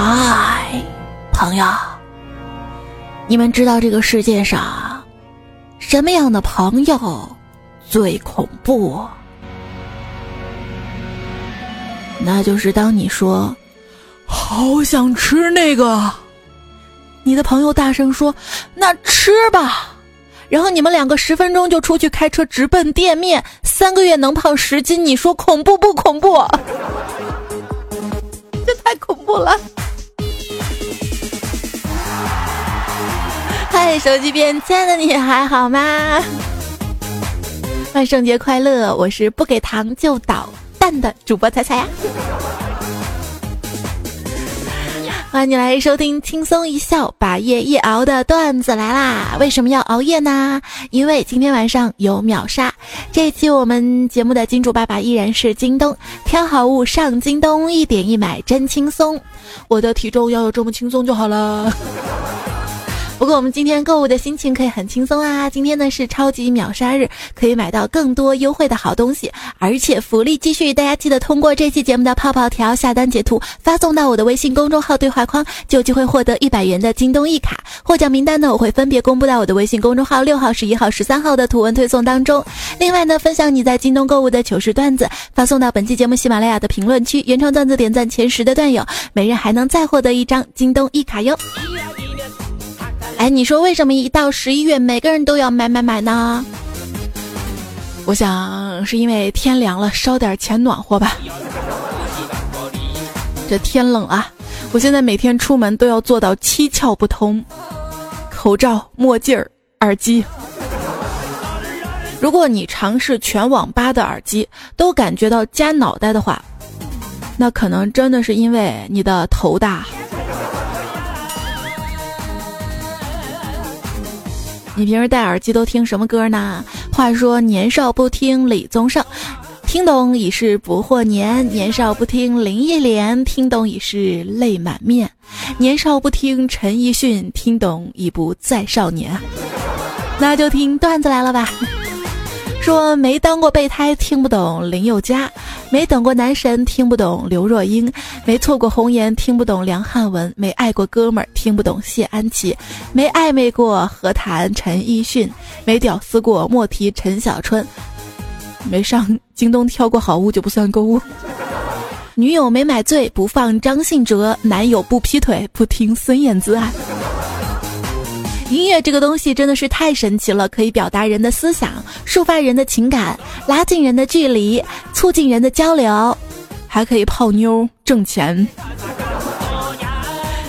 嗨，朋友，你们知道这个世界上什么样的朋友最恐怖？那就是当你说“好想吃那个”，你的朋友大声说“那吃吧”，然后你们两个十分钟就出去开车直奔店面，三个月能胖十斤，你说恐怖不恐怖？这太恐怖了！嗨，手机边亲爱的你还好吗？万圣节快乐！我是不给糖就捣蛋的主播彩彩呀。欢迎你来收听轻松一笑把夜一熬的段子来啦！为什么要熬夜呢？因为今天晚上有秒杀。这期我们节目的金主爸爸依然是京东，挑好物上京东，一点一买真轻松。我的体重要有这么轻松就好了。不过我们今天购物的心情可以很轻松啊！今天呢是超级秒杀日，可以买到更多优惠的好东西，而且福利继续，大家记得通过这期节目的泡泡条下单截图，发送到我的微信公众号对话框，就有机会获得一百元的京东一卡。获奖名单呢，我会分别公布到我的微信公众号六号、十一号、十三号的图文推送当中。另外呢，分享你在京东购物的糗事段子，发送到本期节目喜马拉雅的评论区，原创段子点赞前十的段友，每人还能再获得一张京东一卡哟。哎，你说为什么一到十一月，每个人都要买买买呢？我想是因为天凉了，烧点钱暖和吧。这天冷啊，我现在每天出门都要做到七窍不通：口罩、墨镜儿、耳机。如果你尝试全网吧的耳机都感觉到夹脑袋的话，那可能真的是因为你的头大。你平时戴耳机都听什么歌呢？话说年少不听李宗盛，听懂已是不惑年；年少不听林忆莲，听懂已是泪满面；年少不听陈奕迅，听懂已不再少年。那就听段子来了吧。说没当过备胎，听不懂林宥嘉；没等过男神，听不懂刘若英；没错过红颜，听不懂梁汉文；没爱过哥们儿，听不懂谢安琪；没暧昧过何谈陈奕迅；没屌丝过莫提陈小春；没上京东挑过好物就不算购物；女友没买醉不放张信哲；男友不劈腿不听孙燕姿啊。音乐这个东西真的是太神奇了，可以表达人的思想，抒发人的情感，拉近人的距离，促进人的交流，还可以泡妞挣钱。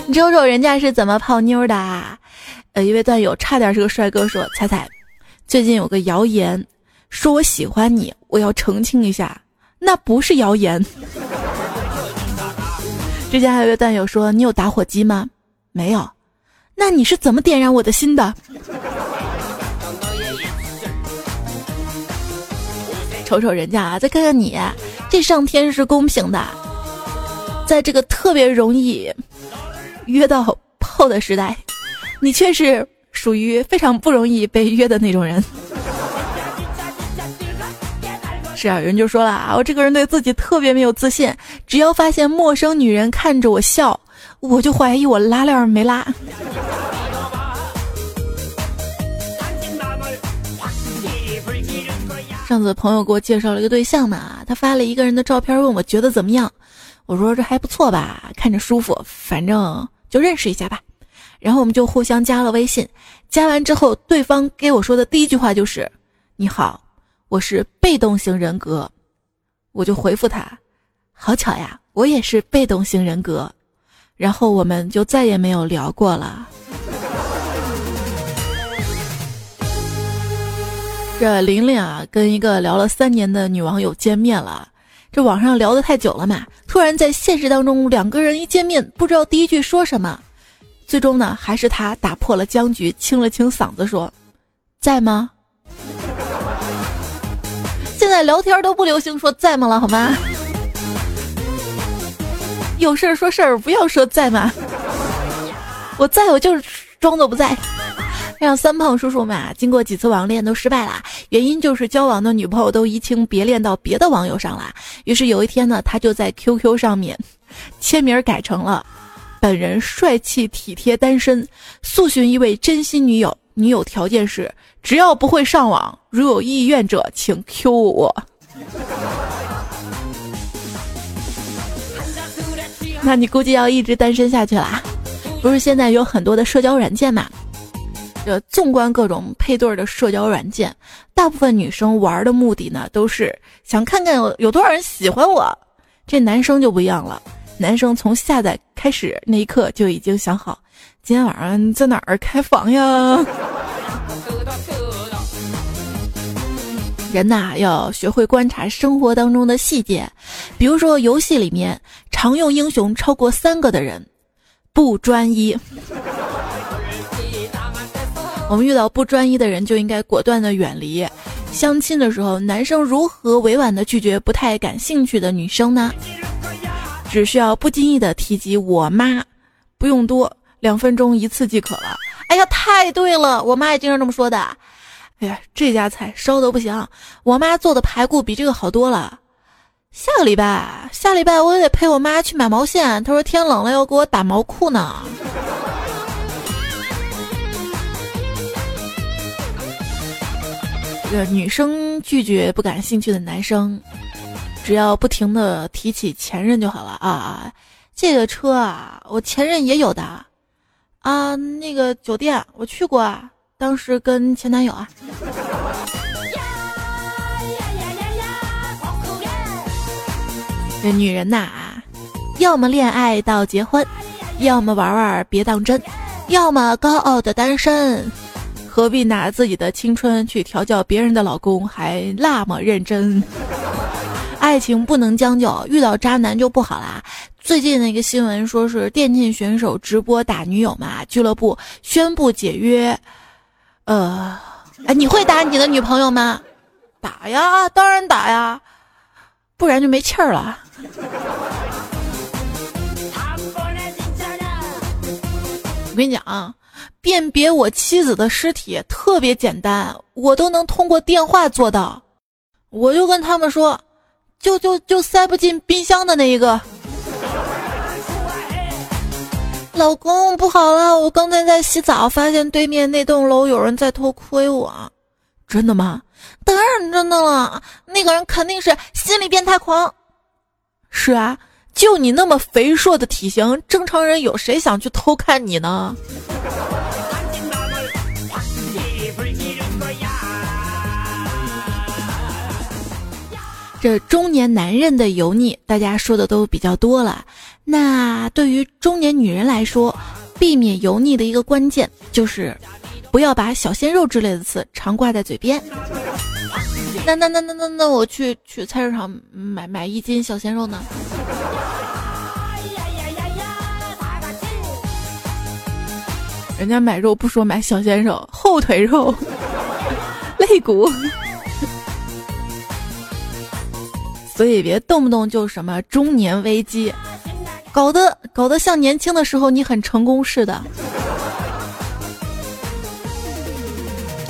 你瞅瞅人家是怎么泡妞的啊？呃，一位段友差点是个帅哥，说：“彩彩，最近有个谣言，说我喜欢你，我要澄清一下，那不是谣言。”之前还有一位段友说：“你有打火机吗？”没有。那你是怎么点燃我的心的？瞅瞅人家啊，再看看你，这上天是公平的，在这个特别容易约到炮的时代，你却是属于非常不容易被约的那种人。是啊，有人就说了啊，我这个人对自己特别没有自信，只要发现陌生女人看着我笑。我就怀疑我拉链没拉。上次朋友给我介绍了一个对象嘛，他发了一个人的照片，问我觉得怎么样。我说这还不错吧，看着舒服，反正就认识一下吧。然后我们就互相加了微信。加完之后，对方给我说的第一句话就是：“你好，我是被动型人格。”我就回复他：“好巧呀，我也是被动型人格。”然后我们就再也没有聊过了。这玲玲啊，跟一个聊了三年的女网友见面了。这网上聊的太久了嘛，突然在现实当中，两个人一见面，不知道第一句说什么。最终呢，还是他打破了僵局，清了清嗓子说：“在吗？”现在聊天都不流行说在吗了，好吗？有事儿说事儿，不要说在吗？我在我就是装作不在。让三胖叔叔嘛，经过几次网恋都失败了，原因就是交往的女朋友都移情别恋到别的网友上了。于是有一天呢，他就在 QQ 上面签名改成了本人帅气体贴单身，速寻一位真心女友。女友条件是，只要不会上网，如有意愿者请 Q 我。那你估计要一直单身下去啦。不是现在有很多的社交软件嘛？这纵观各种配对的社交软件，大部分女生玩的目的呢，都是想看看有有多少人喜欢我。这男生就不一样了，男生从下载开始那一刻就已经想好，今天晚上在哪儿开房呀？人呐，要学会观察生活当中的细节，比如说游戏里面常用英雄超过三个的人，不专一。我们遇到不专一的人，就应该果断的远离。相亲的时候，男生如何委婉的拒绝不太感兴趣的女生呢？只需要不经意的提及我妈，不用多，两分钟一次即可了。哎呀，太对了，我妈也经常这么说的。哎呀，这家菜烧的不行，我妈做的排骨比这个好多了。下个礼拜，下礼拜我也得陪我妈去买毛线，她说天冷了要给我打毛裤呢。这女生拒绝不感兴趣的男生，只要不停的提起前任就好了啊。这个车啊，我前任也有的啊。那个酒店我去过啊。当时跟前男友啊，这女人呐，要么恋爱到结婚，要么玩玩别当真，要么高傲的单身，何必拿自己的青春去调教别人的老公，还那么认真？爱情不能将就，遇到渣男就不好啦。最近那个新闻说是电竞选手直播打女友嘛，俱乐部宣布解约。呃，哎，你会打你的女朋友吗？打呀，当然打呀，不然就没气儿了。我跟你讲啊，辨别我妻子的尸体特别简单，我都能通过电话做到。我就跟他们说，就就就塞不进冰箱的那一个。老公，不好了！我刚才在洗澡，发现对面那栋楼有人在偷窥我。真的吗？当然真的了。那个人肯定是心理变态狂。是啊，就你那么肥硕的体型，正常人有谁想去偷看你呢？这中年男人的油腻，大家说的都比较多了。那对于中年女人来说，避免油腻的一个关键就是，不要把小鲜肉之类的词常挂在嘴边。那那那那那那我去去菜市场买买一斤小鲜肉呢？人家买肉不说买小鲜肉，后腿肉、肋骨，所以别动不动就什么中年危机。搞得搞得像年轻的时候你很成功似的。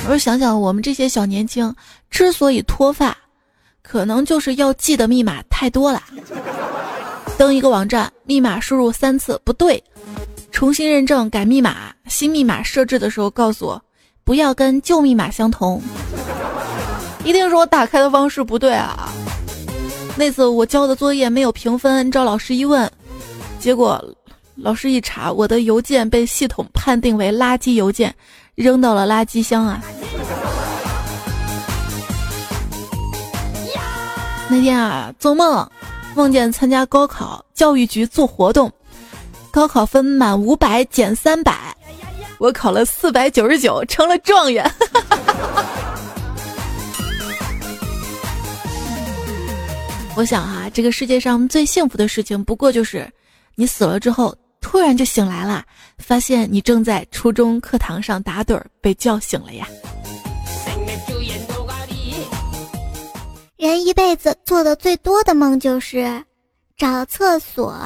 我想想，我们这些小年轻之所以脱发，可能就是要记的密码太多了。登一个网站，密码输入三次不对，重新认证改密码，新密码设置的时候告诉我不要跟旧密码相同，一定是我打开的方式不对啊。那次我交的作业没有评分，找老师一问。结果，老师一查，我的邮件被系统判定为垃圾邮件，扔到了垃圾箱啊！那天啊，做梦梦见参加高考，教育局做活动，高考分满五百减三百，我考了四百九十九，成了状元。我想哈，这个世界上最幸福的事情，不过就是。你死了之后，突然就醒来了，发现你正在初中课堂上打盹儿，被叫醒了呀。人一辈子做的最多的梦就是找厕所。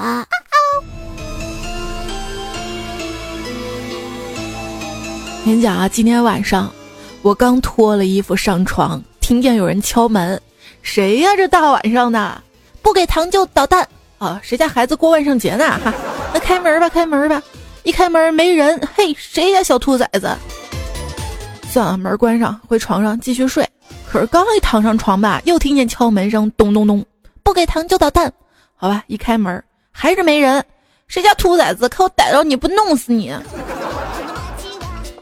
跟你讲啊，今天晚上我刚脱了衣服上床，听见有人敲门，谁呀？这大晚上的，不给糖就捣蛋。啊，谁家孩子过万圣节呢？哈，那开门吧，开门吧！一开门没人，嘿，谁家小兔崽子？算了，门关上，回床上继续睡。可是刚一躺上床吧，又听见敲门声，咚咚咚，不给糖就捣蛋。好吧，一开门还是没人，谁家兔崽子？可我逮着你不弄死你！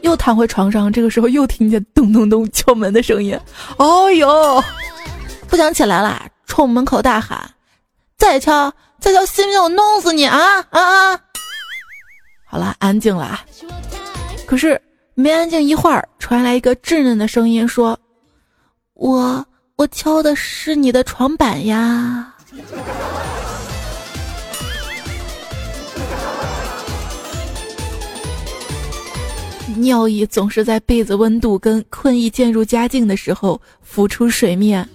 又躺回床上，这个时候又听见咚咚咚敲门的声音。哦呦，不想起来了，冲门口大喊：“再敲，再敲，信不信我弄死你啊啊啊！”好了，安静了。可是没安静一会儿，传来一个稚嫩的声音说：“我我敲的是你的床板呀。”尿意总是在被子温度跟困意渐入佳境的时候浮出水面。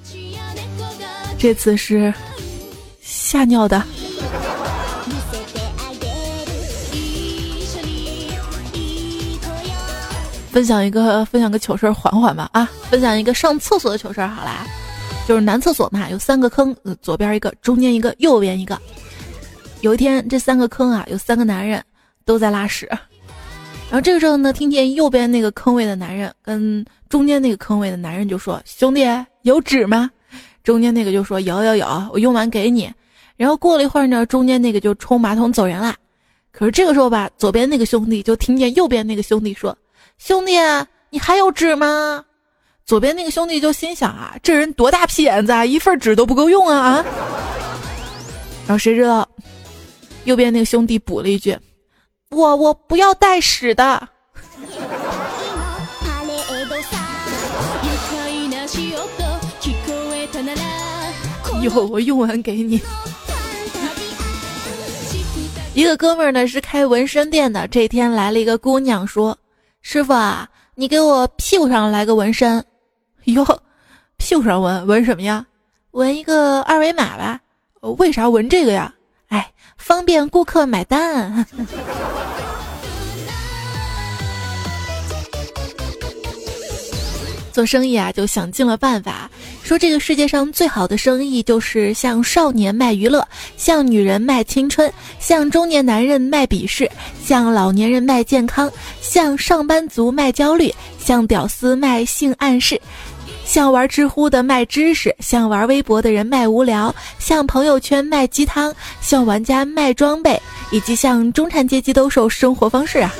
这次是吓尿的。分享一个分享个糗事儿，缓缓吧啊！分享一个上厕所的糗事儿，好啦，就是男厕所嘛，有三个坑，左边一个，中间一个，右边一个。有一天，这三个坑啊，有三个男人都在拉屎。然后这个时候呢，听见右边那个坑位的男人跟中间那个坑位的男人就说：“兄弟，有纸吗？”中间那个就说：“有有有，我用完给你。”然后过了一会儿呢，中间那个就冲马桶走人了。可是这个时候吧，左边那个兄弟就听见右边那个兄弟说：“兄弟，你还有纸吗？”左边那个兄弟就心想啊，这人多大屁眼子啊，一份纸都不够用啊啊！然后谁知道，右边那个兄弟补了一句。我我不要带屎的。有我用完给你。一个哥们儿呢是开纹身店的，这天来了一个姑娘说：“师傅啊，你给我屁股上来个纹身。”哟，屁股上纹纹什么呀？纹一个二维码吧。为啥纹这个呀？哎，方便顾客买单。做生意啊，就想尽了办法，说这个世界上最好的生意就是向少年卖娱乐，向女人卖青春，向中年男人卖鄙视，向老年人卖健康，向上班族卖焦虑，向屌丝卖性暗示。向玩知乎的卖知识，向玩微博的人卖无聊，向朋友圈卖鸡汤，向玩家卖装备，以及向中产阶级兜售生活方式啊！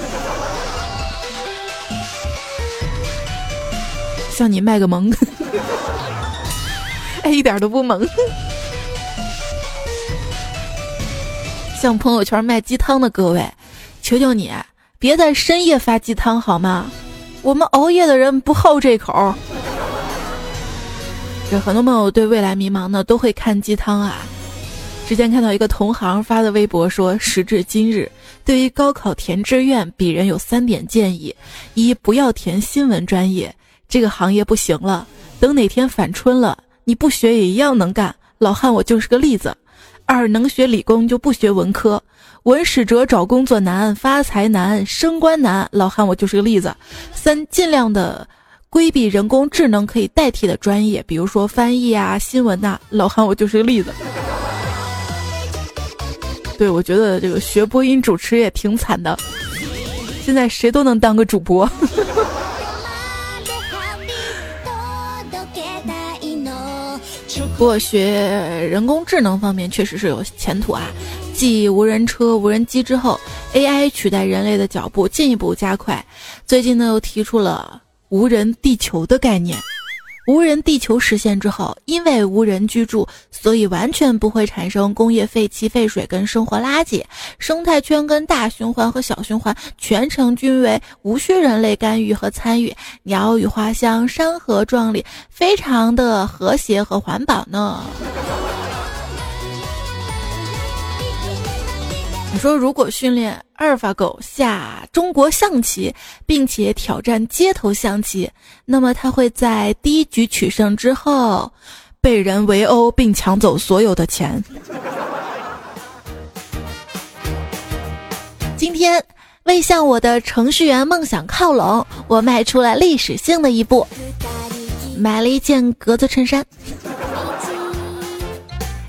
向你卖个萌，哎，一点都不萌。向朋友圈卖鸡汤的各位，求求你别在深夜发鸡汤好吗？我们熬夜的人不好这口。这很多朋友对未来迷茫呢，都会看鸡汤啊。之前看到一个同行发的微博说，时至今日，对于高考填志愿，鄙人有三点建议：一，不要填新闻专业，这个行业不行了。等哪天反春了，你不学也一样能干。老汉我就是个例子。二，能学理工就不学文科，文史哲找工作难，发财难，升官难。老汉我就是个例子。三，尽量的。规避人工智能可以代替的专业，比如说翻译啊、新闻呐。老汉，我就是个例子。对，我觉得这个学播音主持也挺惨的。现在谁都能当个主播。不过学人工智能方面确实是有前途啊！继无人车、无人机之后，AI 取代人类的脚步进一步加快。最近呢，又提出了。无人地球的概念，无人地球实现之后，因为无人居住，所以完全不会产生工业废气、废水跟生活垃圾，生态圈跟大循环和小循环全程均为无需人类干预和参与，鸟语花香，山河壮丽，非常的和谐和环保呢。你说，如果训练阿尔法狗下中国象棋，并且挑战街头象棋，那么它会在第一局取胜之后，被人围殴并抢走所有的钱。今天，为向我的程序员梦想靠拢，我迈出了历史性的一步，买了一件格子衬衫。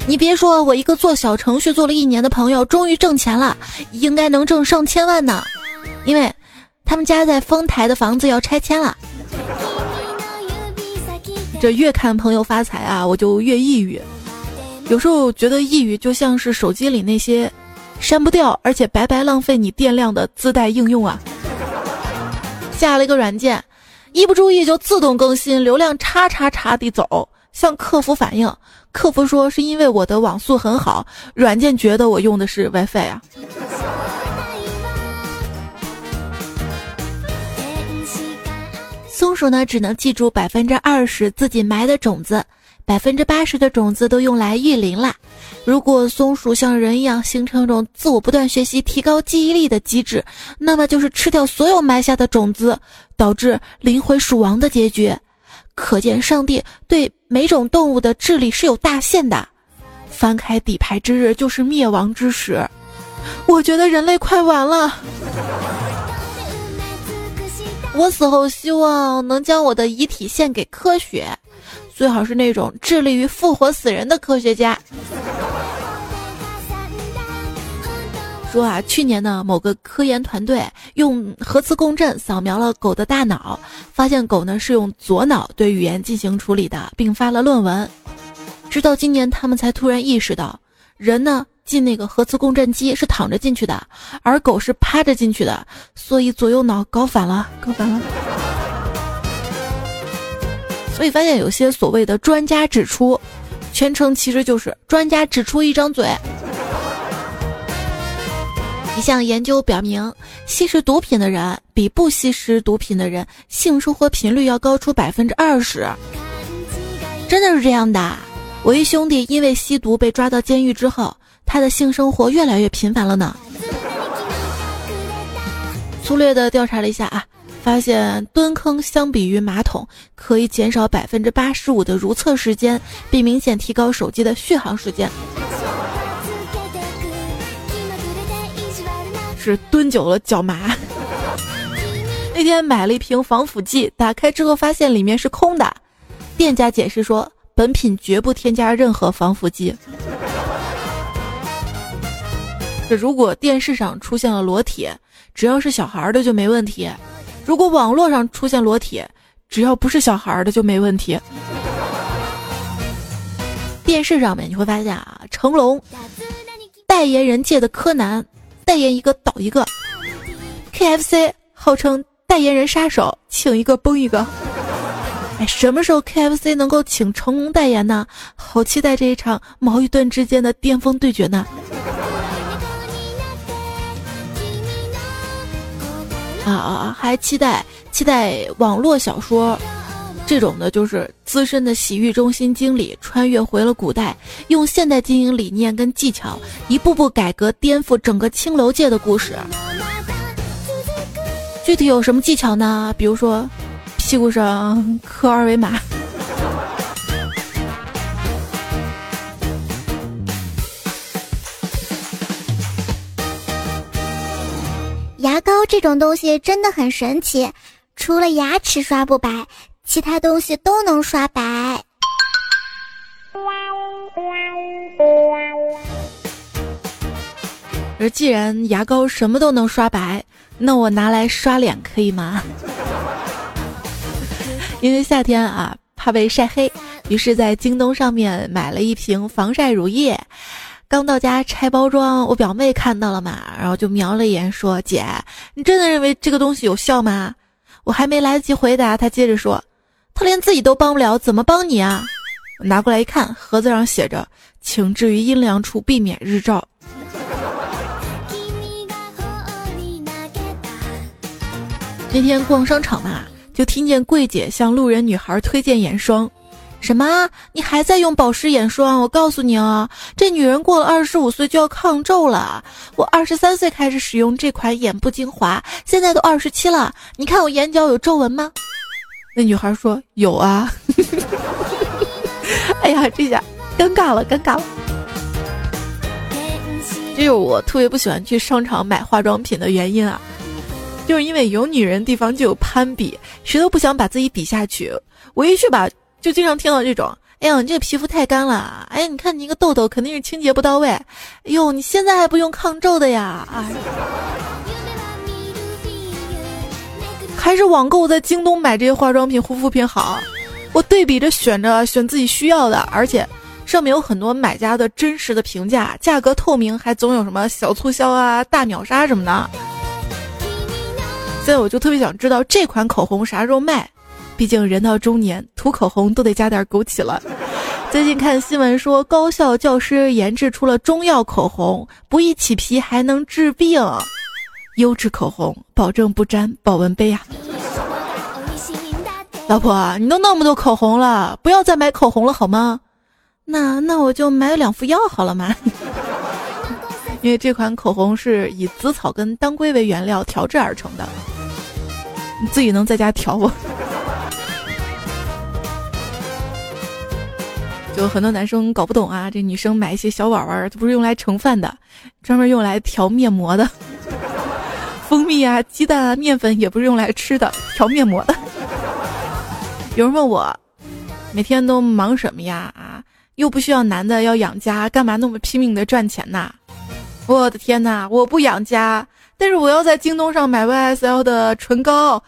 你别说，我一个做小程序做了一年的朋友，终于挣钱了，应该能挣上千万呢。因为，他们家在丰台的房子要拆迁了。这越看朋友发财啊，我就越抑郁。有时候觉得抑郁就像是手机里那些删不掉而且白白浪费你电量的自带应用啊。下了一个软件，一不注意就自动更新，流量叉叉叉地走。向客服反映，客服说是因为我的网速很好，软件觉得我用的是 WiFi 啊。松鼠呢，只能记住百分之二十自己埋的种子，百分之八十的种子都用来育林啦。如果松鼠像人一样形成一种自我不断学习、提高记忆力的机制，那么就是吃掉所有埋下的种子，导致灵魂鼠王的结局。可见上帝对每种动物的智力是有大限的。翻开底牌之日就是灭亡之时。我觉得人类快完了。我死后希望能将我的遗体献给科学，最好是那种致力于复活死人的科学家。说啊，去年呢，某个科研团队用核磁共振扫描了狗的大脑，发现狗呢是用左脑对语言进行处理的，并发了论文。直到今年，他们才突然意识到，人呢进那个核磁共振机是躺着进去的，而狗是趴着进去的，所以左右脑搞反了，搞反了。所以发现有些所谓的专家指出，全程其实就是专家指出一张嘴。一项研究表明，吸食毒品的人比不吸食毒品的人性生活频率要高出百分之二十。真的是这样的。我一兄弟因为吸毒被抓到监狱之后，他的性生活越来越频繁了呢。粗略的调查了一下啊，发现蹲坑相比于马桶可以减少百分之八十五的如厕时间，并明显提高手机的续航时间。是蹲久了脚麻。那天买了一瓶防腐剂，打开之后发现里面是空的。店家解释说，本品绝不添加任何防腐剂。这如果电视上出现了裸体，只要是小孩的就没问题；如果网络上出现裸体，只要不是小孩的就没问题。电视上面你会发现啊，成龙代言人界的柯南。代言一个倒一个，KFC 号称代言人杀手，请一个崩一个。哎，什么时候 KFC 能够请成龙代言呢？好期待这一场毛与盾之间的巅峰对决呢！啊啊啊！还期待期待网络小说。这种的就是资深的洗浴中心经理穿越回了古代，用现代经营理念跟技巧，一步步改革颠覆整个青楼界的故事。具体有什么技巧呢？比如说，屁股上刻二维码。牙膏这种东西真的很神奇，除了牙齿刷不白。其他东西都能刷白。而既然牙膏什么都能刷白，那我拿来刷脸可以吗？因为夏天啊，怕被晒黑，于是在京东上面买了一瓶防晒乳液。刚到家拆包装，我表妹看到了嘛，然后就瞄了一眼，说：“姐，你真的认为这个东西有效吗？”我还没来得及回答，她接着说。他连自己都帮不了，怎么帮你啊？拿过来一看，盒子上写着：“请置于阴凉处，避免日照。”那天逛商场嘛，就听见柜姐向路人女孩推荐眼霜。什么？你还在用保湿眼霜？我告诉你啊，这女人过了二十五岁就要抗皱了。我二十三岁开始使用这款眼部精华，现在都二十七了，你看我眼角有皱纹吗？那女孩说：“有啊。”哎呀，这下尴尬了，尴尬了。这是我特别不喜欢去商场买化妆品的原因啊，就是因为有女人地方就有攀比，谁都不想把自己比下去。我一去吧，就经常听到这种：“哎呀，你这个皮肤太干了，哎呀，你看你一个痘痘肯定是清洁不到位，哎呦，你现在还不用抗皱的呀，哎，还是网购在京东买这些化妆品、护肤品好。我对比着选着选自己需要的，而且上面有很多买家的真实的评价，价格透明，还总有什么小促销啊、大秒杀什么的。现在我就特别想知道这款口红啥时候卖。毕竟人到中年，涂口红都得加点枸杞了。最近看新闻说，高校教师研制出了中药口红，不易起皮，还能治病。优质口红，保证不沾保温杯呀。老婆，你都那么多口红了，不要再买口红了好吗？那那我就买两副药好了嘛。因为这款口红是以紫草跟当归为原料调制而成的，你自己能在家调不？就很多男生搞不懂啊，这女生买一些小碗碗，这不是用来盛饭的，专门用来调面膜的。蜂蜜啊、鸡蛋啊、面粉也不是用来吃的，调面膜的。有人问我，每天都忙什么呀？啊，又不需要男的要养家，干嘛那么拼命的赚钱呐？我的天呐，我不养家，但是我要在京东上买 YSL 的唇膏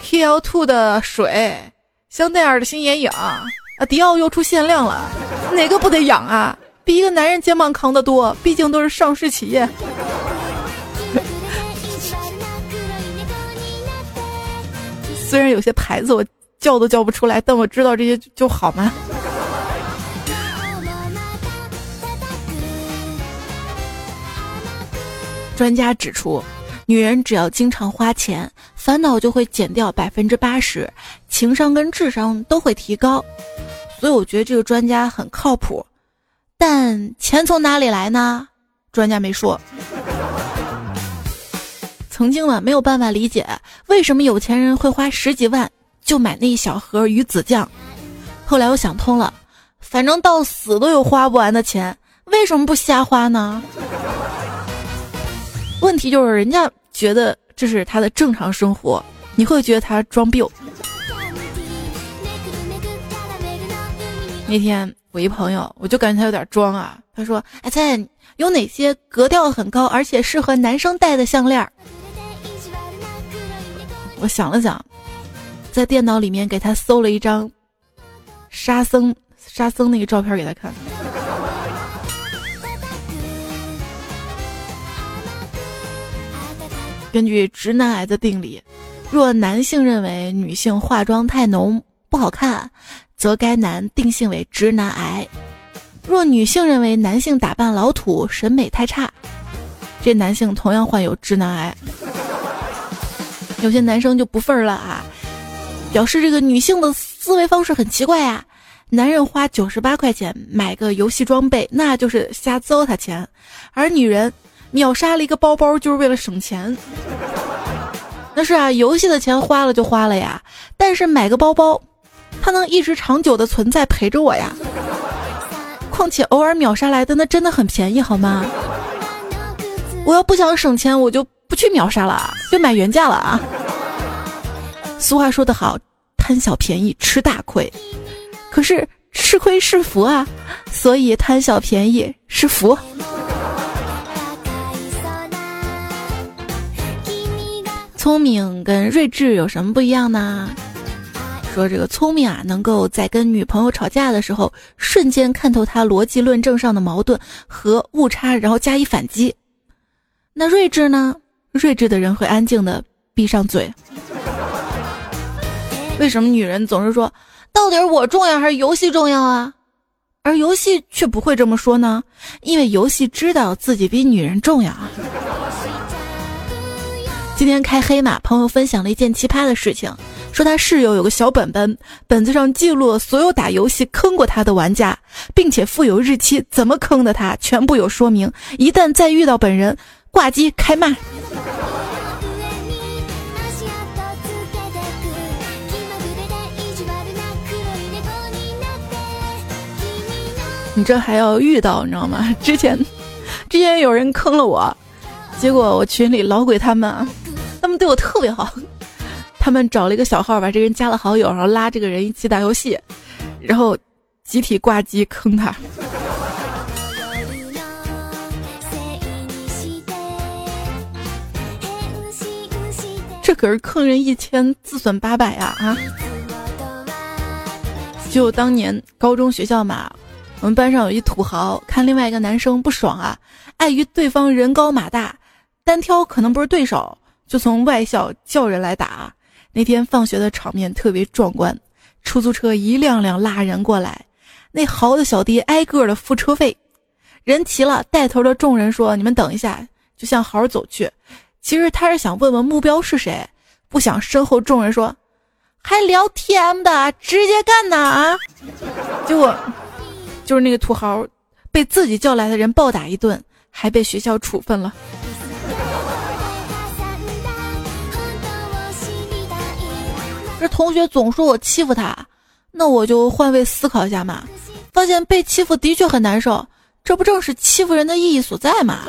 ，KL Two 的水，香奈儿的新眼影。啊，迪奥又出限量了，哪个不得养啊？比一个男人肩膀扛得多，毕竟都是上市企业。虽然有些牌子我叫都叫不出来，但我知道这些就好吗？专家指出，女人只要经常花钱，烦恼就会减掉百分之八十，情商跟智商都会提高。所以我觉得这个专家很靠谱，但钱从哪里来呢？专家没说。曾经呢，没有办法理解为什么有钱人会花十几万就买那一小盒鱼子酱。后来我想通了，反正到死都有花不完的钱，为什么不瞎花呢？问题就是人家觉得这是他的正常生活，你会觉得他装逼。那天我一朋友，我就感觉他有点装啊。他说：“哎，猜有哪些格调很高，而且适合男生戴的项链？”我想了想，在电脑里面给他搜了一张沙僧沙僧那个照片给他看。根据直男癌的定理，若男性认为女性化妆太浓不好看。则该男定性为直男癌。若女性认为男性打扮老土、审美太差，这男性同样患有直男癌。有些男生就不忿了啊，表示这个女性的思维方式很奇怪呀。男人花九十八块钱买个游戏装备，那就是瞎糟蹋钱；而女人秒杀了一个包包，就是为了省钱。那是啊，游戏的钱花了就花了呀，但是买个包包。它能一直长久的存在陪着我呀，况且偶尔秒杀来的那真的很便宜，好吗？我要不想省钱，我就不去秒杀了，就买原价了啊。俗话说得好，贪小便宜吃大亏，可是吃亏是福啊，所以贪小便宜是福。聪明跟睿智有什么不一样呢？说这个聪明啊，能够在跟女朋友吵架的时候，瞬间看透她逻辑论证上的矛盾和误差，然后加以反击。那睿智呢？睿智的人会安静的闭上嘴。为什么女人总是说，到底是我重要还是游戏重要啊？而游戏却不会这么说呢？因为游戏知道自己比女人重要。今天开黑马，朋友分享了一件奇葩的事情。说他室友有个小本本，本子上记录了所有打游戏坑过他的玩家，并且附有日期，怎么坑的他全部有说明。一旦再遇到本人，挂机开骂。你这还要遇到，你知道吗？之前，之前有人坑了我，结果我群里老鬼他们，他们对我特别好。他们找了一个小号，把这个人加了好友，然后拉这个人一起打游戏，然后集体挂机坑他。这可是坑人一千，自损八百呀！啊！就当年高中学校嘛，我们班上有一土豪，看另外一个男生不爽啊，碍于对方人高马大，单挑可能不是对手，就从外校叫人来打。那天放学的场面特别壮观，出租车一辆辆拉人过来，那豪的小弟挨个的付车费，人齐了，带头的众人说：“你们等一下。”就向豪走去。其实他是想问问目标是谁，不想身后众人说，还聊 T M 的，直接干呐啊！结果就是那个土豪被自己叫来的人暴打一顿，还被学校处分了。这同学总说我欺负他，那我就换位思考一下嘛，发现被欺负的确很难受，这不正是欺负人的意义所在吗？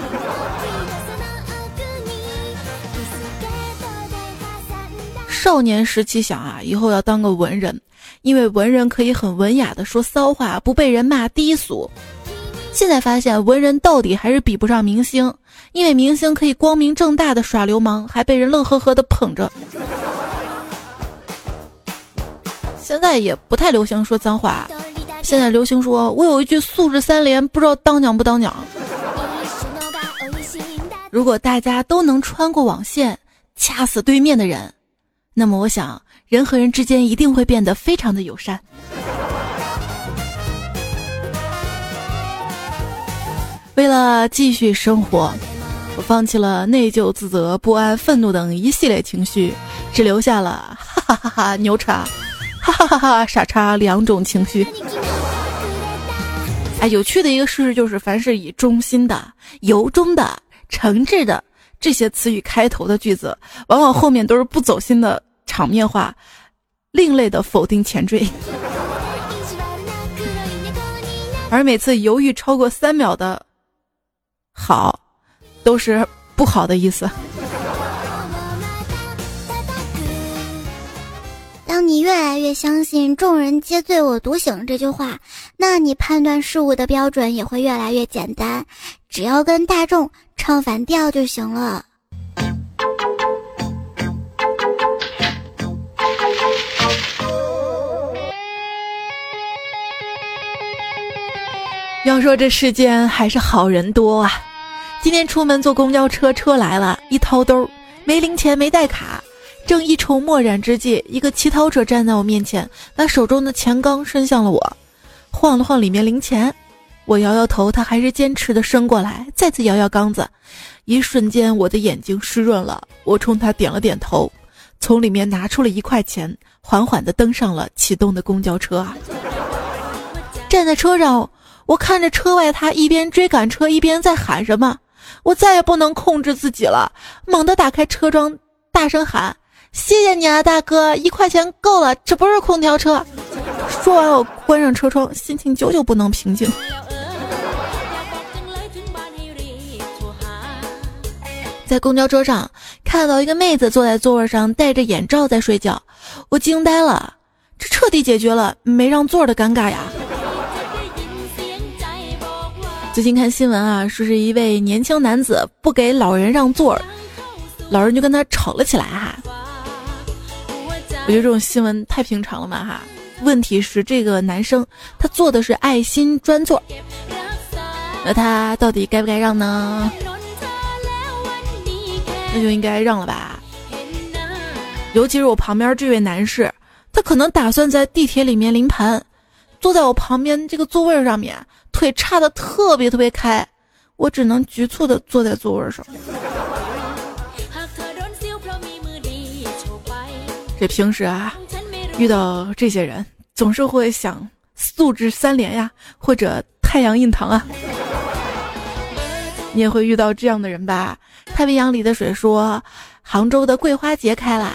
少年时期想啊，以后要当个文人，因为文人可以很文雅的说骚话，不被人骂低俗。现在发现文人到底还是比不上明星，因为明星可以光明正大的耍流氓，还被人乐呵呵的捧着。现在也不太流行说脏话，现在流行说我有一句素质三连，不知道当讲不当讲。如果大家都能穿过网线，掐死对面的人。那么我想，人和人之间一定会变得非常的友善。为了继续生活，我放弃了内疚、自责、不安、愤怒等一系列情绪，只留下了哈哈哈哈牛叉、哈哈哈哈傻叉两种情绪。哎，有趣的一个事实就是，凡是以忠心的、由衷的、诚挚的这些词语开头的句子，往往后面都是不走心的。场面化、另类的否定前缀，而每次犹豫超过三秒的“好”，都是不好的意思。当你越来越相信“众人皆醉我独醒”这句话，那你判断事物的标准也会越来越简单，只要跟大众唱反调就行了。要说这世间还是好人多啊！今天出门坐公交车，车来了，一掏兜，没零钱，没带卡，正一筹莫展之际，一个乞讨者站在我面前，把手中的钱缸伸向了我，晃了晃里面零钱，我摇摇头，他还是坚持的伸过来，再次摇摇缸子，一瞬间我的眼睛湿润了，我冲他点了点头，从里面拿出了一块钱，缓缓的登上了启动的公交车啊！站在车上。我看着车外，他一边追赶车，一边在喊什么。我再也不能控制自己了，猛地打开车窗，大声喊：“谢谢你啊，大哥，一块钱够了，这不是空调车。”说完，我关上车窗，心情久久不能平静。在公交车上看到一个妹子坐在座位上，戴着眼罩在睡觉，我惊呆了，这彻底解决了没让座的尴尬呀。最近看新闻啊，说是一位年轻男子不给老人让座，老人就跟他吵了起来哈。我觉得这种新闻太平常了嘛哈。问题是这个男生他坐的是爱心专座，那他到底该不该让呢？那就应该让了吧。尤其是我旁边这位男士，他可能打算在地铁里面临盘，坐在我旁边这个座位上面。腿叉的特别特别开，我只能局促的坐在座位上。这平时啊，遇到这些人，总是会想素质三连呀，或者太阳印堂啊。你也会遇到这样的人吧？太平洋里的水说，杭州的桂花节开了，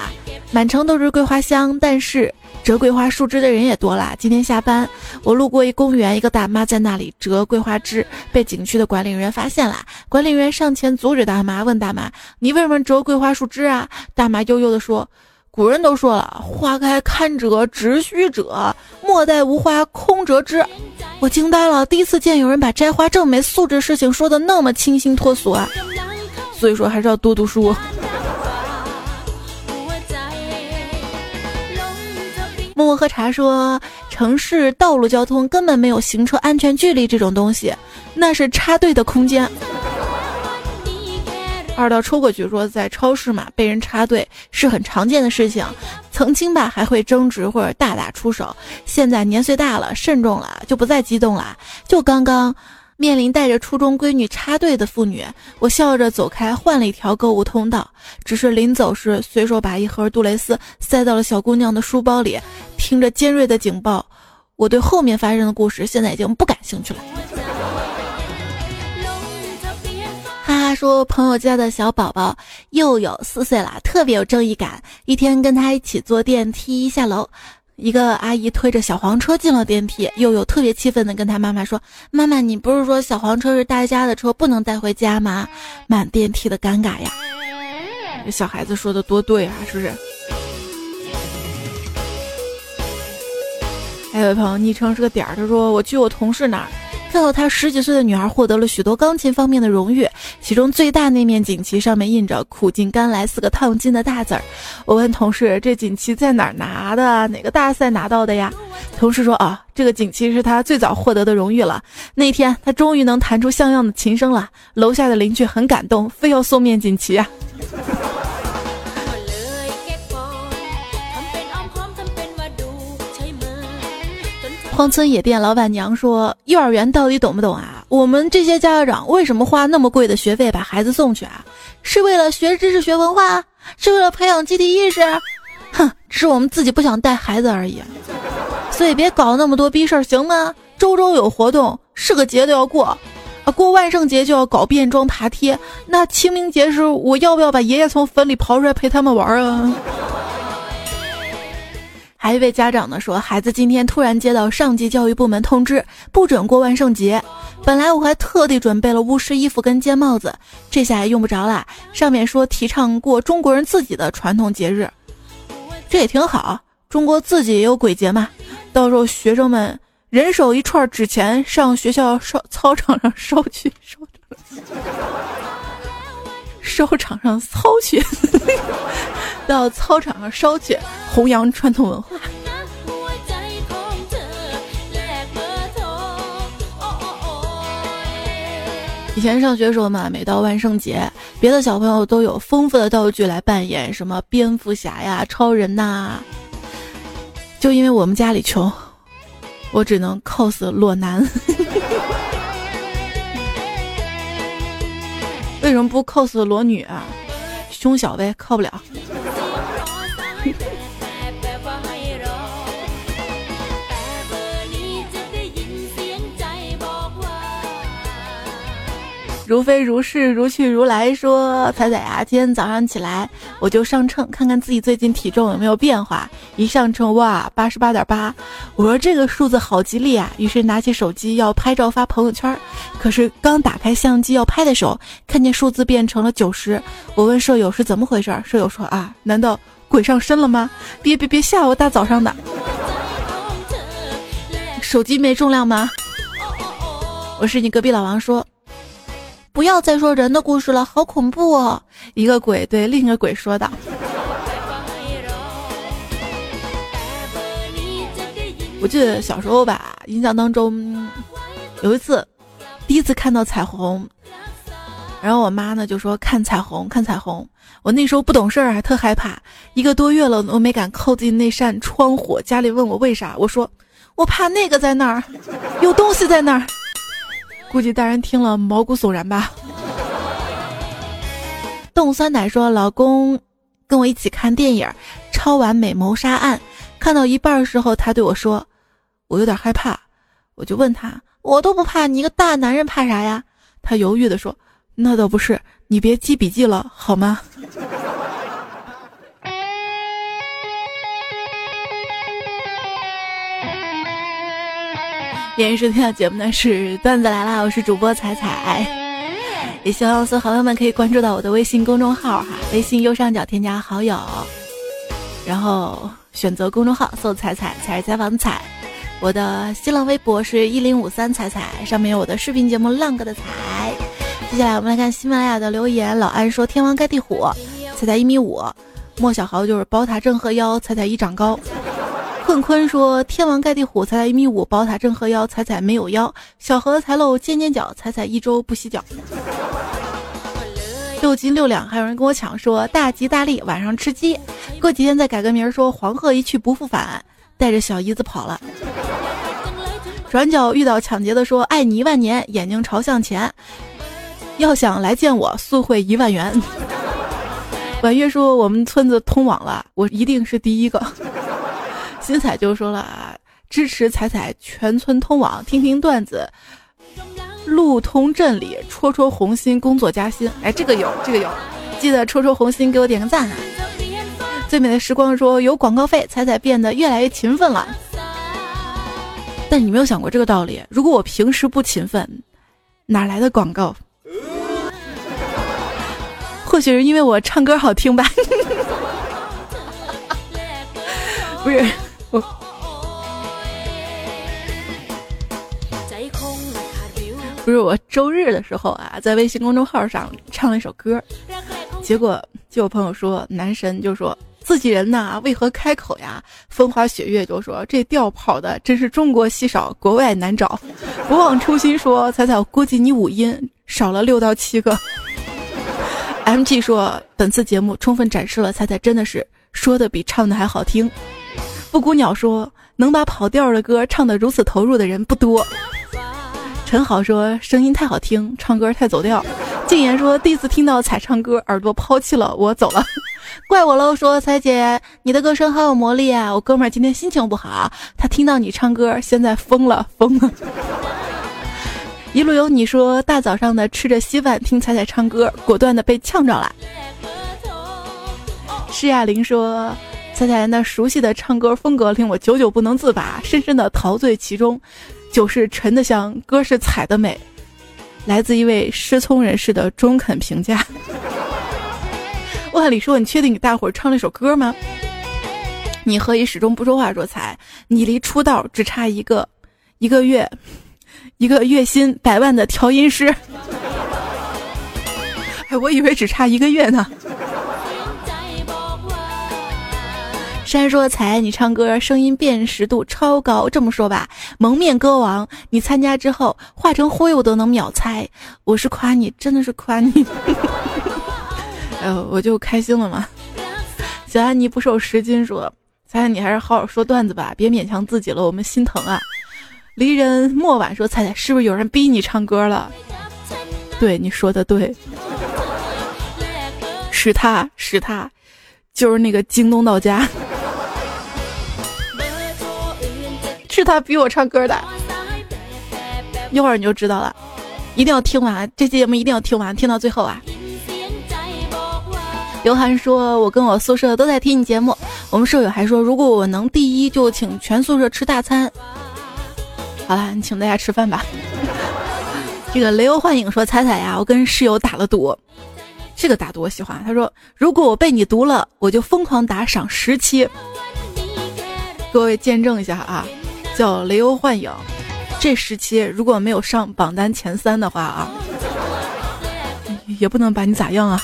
满城都是桂花香，但是。折桂花树枝的人也多了。今天下班，我路过一公园，一个大妈在那里折桂花枝，被景区的管理人员发现了。管理员上前阻止大妈，问大妈：“你为什么折桂花树枝啊？”大妈悠悠地说：“古人都说了，花开堪折直须折，莫待无花空折枝。我惊呆了，第一次见有人把摘花这么没素质事情说的那么清新脱俗啊！所以说还是要多读书。默默喝茶说，城市道路交通根本没有行车安全距离这种东西，那是插队的空间。二道抽过去说，在超市嘛，被人插队是很常见的事情。曾经吧，还会争执或者大打出手。现在年岁大了，慎重了，就不再激动了。就刚刚面临带着初中闺女插队的妇女，我笑着走开，换了一条购物通道。只是临走时，随手把一盒杜蕾斯塞到了小姑娘的书包里。听着尖锐的警报，我对后面发生的故事现在已经不感兴趣了。哈哈说：“朋友家的小宝宝又有四岁了，特别有正义感。一天跟他一起坐电梯下楼，一个阿姨推着小黄车进了电梯，又有特别气愤的跟他妈妈说：‘妈妈，你不是说小黄车是大家的车，不能带回家吗？’满电梯的尴尬呀。这小孩子说的多对啊，是不是？还有一朋友昵称是个点儿，他说：我去我同事那儿。”看到他十几岁的女儿获得了许多钢琴方面的荣誉，其中最大那面锦旗上面印着“苦尽甘来”四个烫金的大字儿。我问同事：“这锦旗在哪儿拿的？哪个大赛拿到的呀？”同事说：“啊，这个锦旗是他最早获得的荣誉了。那天他终于能弹出像样的琴声了，楼下的邻居很感动，非要送面锦旗啊。”荒村野店老板娘说：“幼儿园到底懂不懂啊？我们这些家长为什么花那么贵的学费把孩子送去啊？是为了学知识、学文化，是为了培养集体意识？哼，是我们自己不想带孩子而已。所以别搞那么多逼事儿，行吗？周周有活动，是个节都要过，啊，过万圣节就要搞变装爬梯，那清明节时我要不要把爷爷从坟里刨出来陪他们玩啊？”还一位家长呢说，孩子今天突然接到上级教育部门通知，不准过万圣节。本来我还特地准备了巫师衣服跟尖帽子，这下也用不着了。上面说提倡过中国人自己的传统节日，这也挺好。中国自己也有鬼节嘛，到时候学生们人手一串纸钱，上学校烧操场上烧去烧，烧场上操去。到操场上烧去，弘扬传统文化。以前上学时候嘛，每到万圣节，别的小朋友都有丰富的道具来扮演，什么蝙蝠侠呀、超人呐。就因为我们家里穷，我只能 cos 裸男。为什么不 cos 裸女啊？胸小呗，靠不了。如飞如是，如去如来。说彩彩呀，今天早上起来我就上秤，看看自己最近体重有没有变化。一上秤，哇，八十八点八。我说这个数字好吉利啊，于是拿起手机要拍照发朋友圈。可是刚打开相机要拍的时候，看见数字变成了九十。我问舍友是怎么回事，舍友说啊，难道鬼上身了吗？别别别吓我，大早上的。手机没重量吗？我是你隔壁老王说。不要再说人的故事了，好恐怖哦！一个鬼对另一个鬼说道。我记得小时候吧，印象当中有一次，第一次看到彩虹，然后我妈呢就说看彩虹，看彩虹。我那时候不懂事儿，还特害怕，一个多月了我没敢靠近那扇窗户。家里问我为啥，我说我怕那个在那儿，有东西在那儿。估计大人听了毛骨悚然吧。冻酸奶说：“老公跟我一起看电影《超完美谋杀案》，看到一半的时候，他对我说：‘我有点害怕。’我就问他：‘我都不怕，你一个大男人怕啥呀？’他犹豫的说：‘那倒不是，你别记笔记了好吗？’”今天收听的节目呢是段子来啦，我是主播彩彩，也希望所有好朋友们可以关注到我的微信公众号哈，微信右上角添加好友。然后选择公众号搜“彩彩才是采访彩”，我的新浪微博是一零五三彩彩，上面有我的视频节目《浪哥的彩》。接下来我们来看喜马拉雅的留言，老安说：“天王盖地虎，彩彩一米五；莫小豪就是宝塔镇河妖，彩彩一长高。”困坤说：“天王盖地虎，才才一米五；宝塔镇河妖，彩彩没有腰。小河才露尖尖角，彩彩一周不洗脚。”六斤六两，还有人跟我抢说大吉大利，晚上吃鸡。过几天再改个名，说黄鹤一去不复返，带着小姨子跑了。转角遇到抢劫的说爱你一万年，眼睛朝向前。要想来见我，速汇一万元。婉月说我们村子通网了，我一定是第一个。新彩就说了啊支持彩彩全村通网，听听段子。路通镇里，戳戳红心，工作加薪。哎，这个有，这个有，记得戳戳红心，给我点个赞啊！最美的时光说有广告费，彩彩变得越来越勤奋了。但你没有想过这个道理？如果我平时不勤奋，哪来的广告？或许是因为我唱歌好听吧？不是 不是我周日的时候啊，在微信公众号上唱了一首歌，结果就有朋友说男神就说自己人呐，为何开口呀？风花雪月就说这调跑的真是中国稀少，国外难找。不忘初心说彩彩，我估计你五音少了六到七个。MG 说本次节目充分展示了彩彩真的是说的比唱的还好听。布谷鸟说能把跑调的歌唱得如此投入的人不多。陈好说声音太好听，唱歌太走调。静言说第一次听到彩唱歌，耳朵抛弃了我走了，怪我喽。说彩姐，你的歌声好有魔力啊！我哥们儿今天心情不好，他听到你唱歌，现在疯了疯了。一路有你说大早上的吃着稀饭听彩彩唱歌，果断的被呛着了。施亚玲说彩彩那熟悉的唱歌风格令我久久不能自拔，深深的陶醉其中。酒是沉的香，歌是采的美，来自一位失聪人士的中肯评价。万里说：“你确定你大伙儿唱了一首歌吗？”你何以始终不说话？说才，你离出道只差一个一个月，一个月薪百万的调音师。哎，我以为只差一个月呢。山说：“才，你唱歌声音辨识度超高。这么说吧，蒙面歌王，你参加之后化成灰我都能秒猜。我是夸你，真的是夸你。呃，我就开心了嘛。”小安妮不瘦十斤说：“彩彩，你还是好好说段子吧，别勉强自己了，我们心疼啊。”离人莫晚说：“彩彩，是不是有人逼你唱歌了？”对，你说的对，是他是他，就是那个京东到家。是他逼我唱歌的，一会儿你就知道了，一定要听完这期节目，一定要听完，听到最后啊！刘涵说：“我跟我宿舍都在听你节目，我们舍友还说，如果我能第一，就请全宿舍吃大餐。”好了，你请大家吃饭吧。这个雷欧幻影说：“彩彩呀，我跟室友打了赌，这个打赌我喜欢。他说，如果我被你毒了，我就疯狂打赏十期。各位见证一下啊！”叫雷欧幻影，这时期如果没有上榜单前三的话啊，也不能把你咋样啊！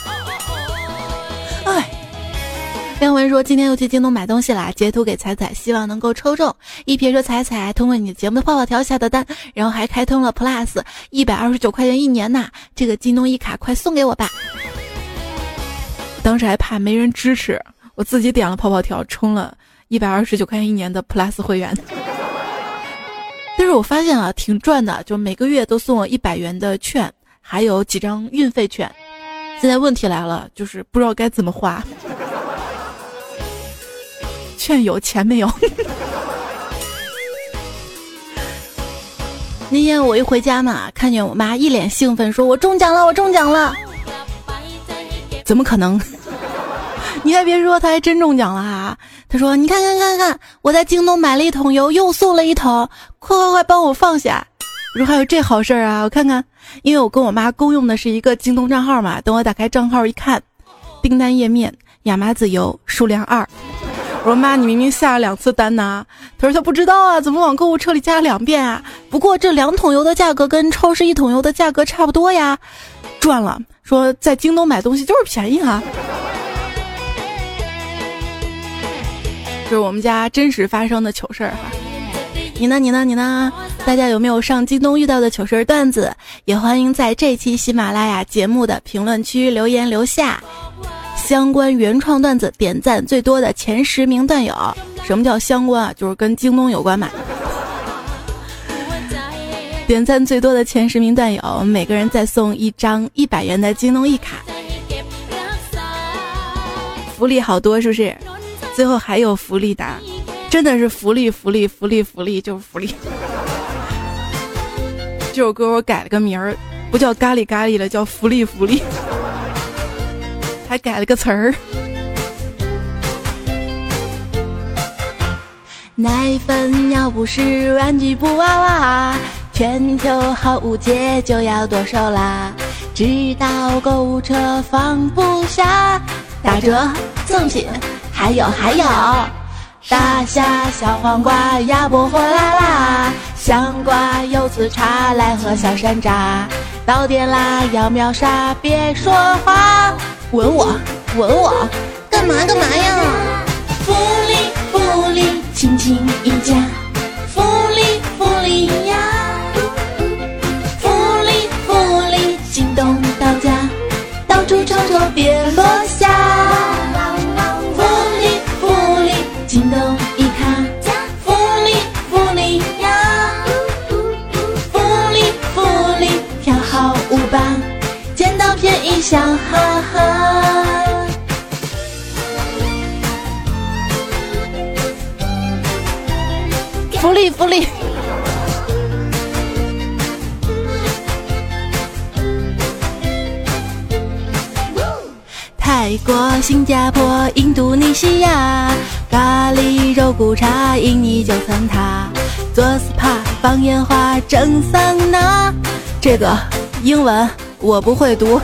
哎，亮文说今天又去京东买东西啦，截图给彩彩，希望能够抽中。一撇说彩彩通过你节目的泡泡条下的单，然后还开通了 Plus，一百二十九块钱一年呐，这个京东一卡快送给我吧！当时还怕没人支持，我自己点了泡泡条，充了一百二十九块钱一年的 Plus 会员。是我发现啊，挺赚的，就每个月都送我一百元的券，还有几张运费券。现在问题来了，就是不知道该怎么花。券有钱没有？那天我一回家嘛，看见我妈一脸兴奋，说我中奖了，我中奖了。怎么可能？你还别说，他还真中奖了啊！他说：“你看看看看，我在京东买了一桶油，又送了一桶，快快快帮我放下！”我说：“还有这好事儿啊！我看看，因为我跟我妈公用的是一个京东账号嘛。等我打开账号一看，订单页面亚麻籽油数量二，我说妈，你明明下了两次单呐。他说他不知道啊，怎么往购物车里加了两遍啊？不过这两桶油的价格跟超市一桶油的价格差不多呀，赚了。说在京东买东西就是便宜啊。这是我们家真实发生的糗事儿哈。你呢？你呢？你呢？大家有没有上京东遇到的糗事段子？也欢迎在这期喜马拉雅节目的评论区留言留下。相关原创段子点赞最多的前十名段友，什么叫相关啊？就是跟京东有关嘛。点赞最多的前十名段友，每个人再送一张一百元的京东一卡，福利好多，是不是？最后还有福利的。真的是福利福利福利福利就是福利。这首歌我改了个名儿，不叫咖喱咖喱了，叫福利福利，还改了个词儿。奶粉尿不湿玩具布娃娃，全球好物节就要剁手啦！知道购物车放不下，打折赠品还有还有。大虾、小黄瓜、鸭脖火辣辣，香瓜、柚子茶，来喝小山楂。到店啦，要秒杀，别说话，吻我，吻我，干嘛干嘛呀？福利福利，亲亲一家，福利福利呀，福利福利，京东到家，到处瞅瞅，别笑哈哈，福利福利！泰国、新加坡、印度尼西亚，咖喱肉骨茶，印尼九层塔，做 SPA 放烟花，蒸桑拿。这个英文我不会读。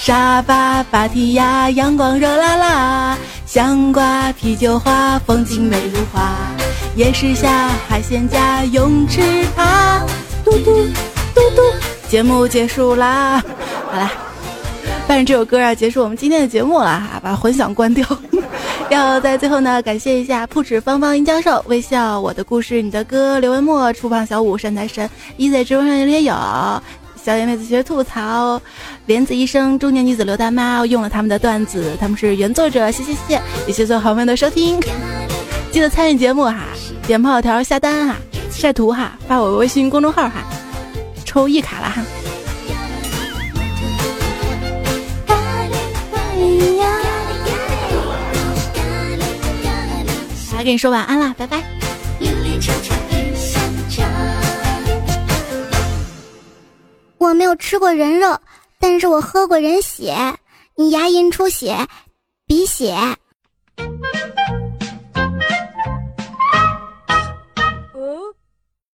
沙发、芭提雅，阳光热辣辣；香瓜、啤酒花，风景美如画。夜市下，海鲜家，泳池趴。嘟嘟嘟嘟，节目结束啦！好啦，伴着这首歌啊，结束我们今天的节目了哈，把混响关掉。要在最后呢，感谢一下铺纸芳芳、殷教授、微笑、我的故事、你的歌、刘文墨、初胖小五、山财神、一在直播上也有。小野妹子学吐槽，莲子医生，中年女子刘大妈用了他们的段子，他们是原作者，谢谢谢，也谢谢朋友们的收听，记得参与节目哈，点炮条下单哈，晒图哈，发我微信公众号哈，抽一卡了哈，来跟你说晚安啦，拜拜。我没有吃过人肉，但是我喝过人血。你牙龈出血，鼻血。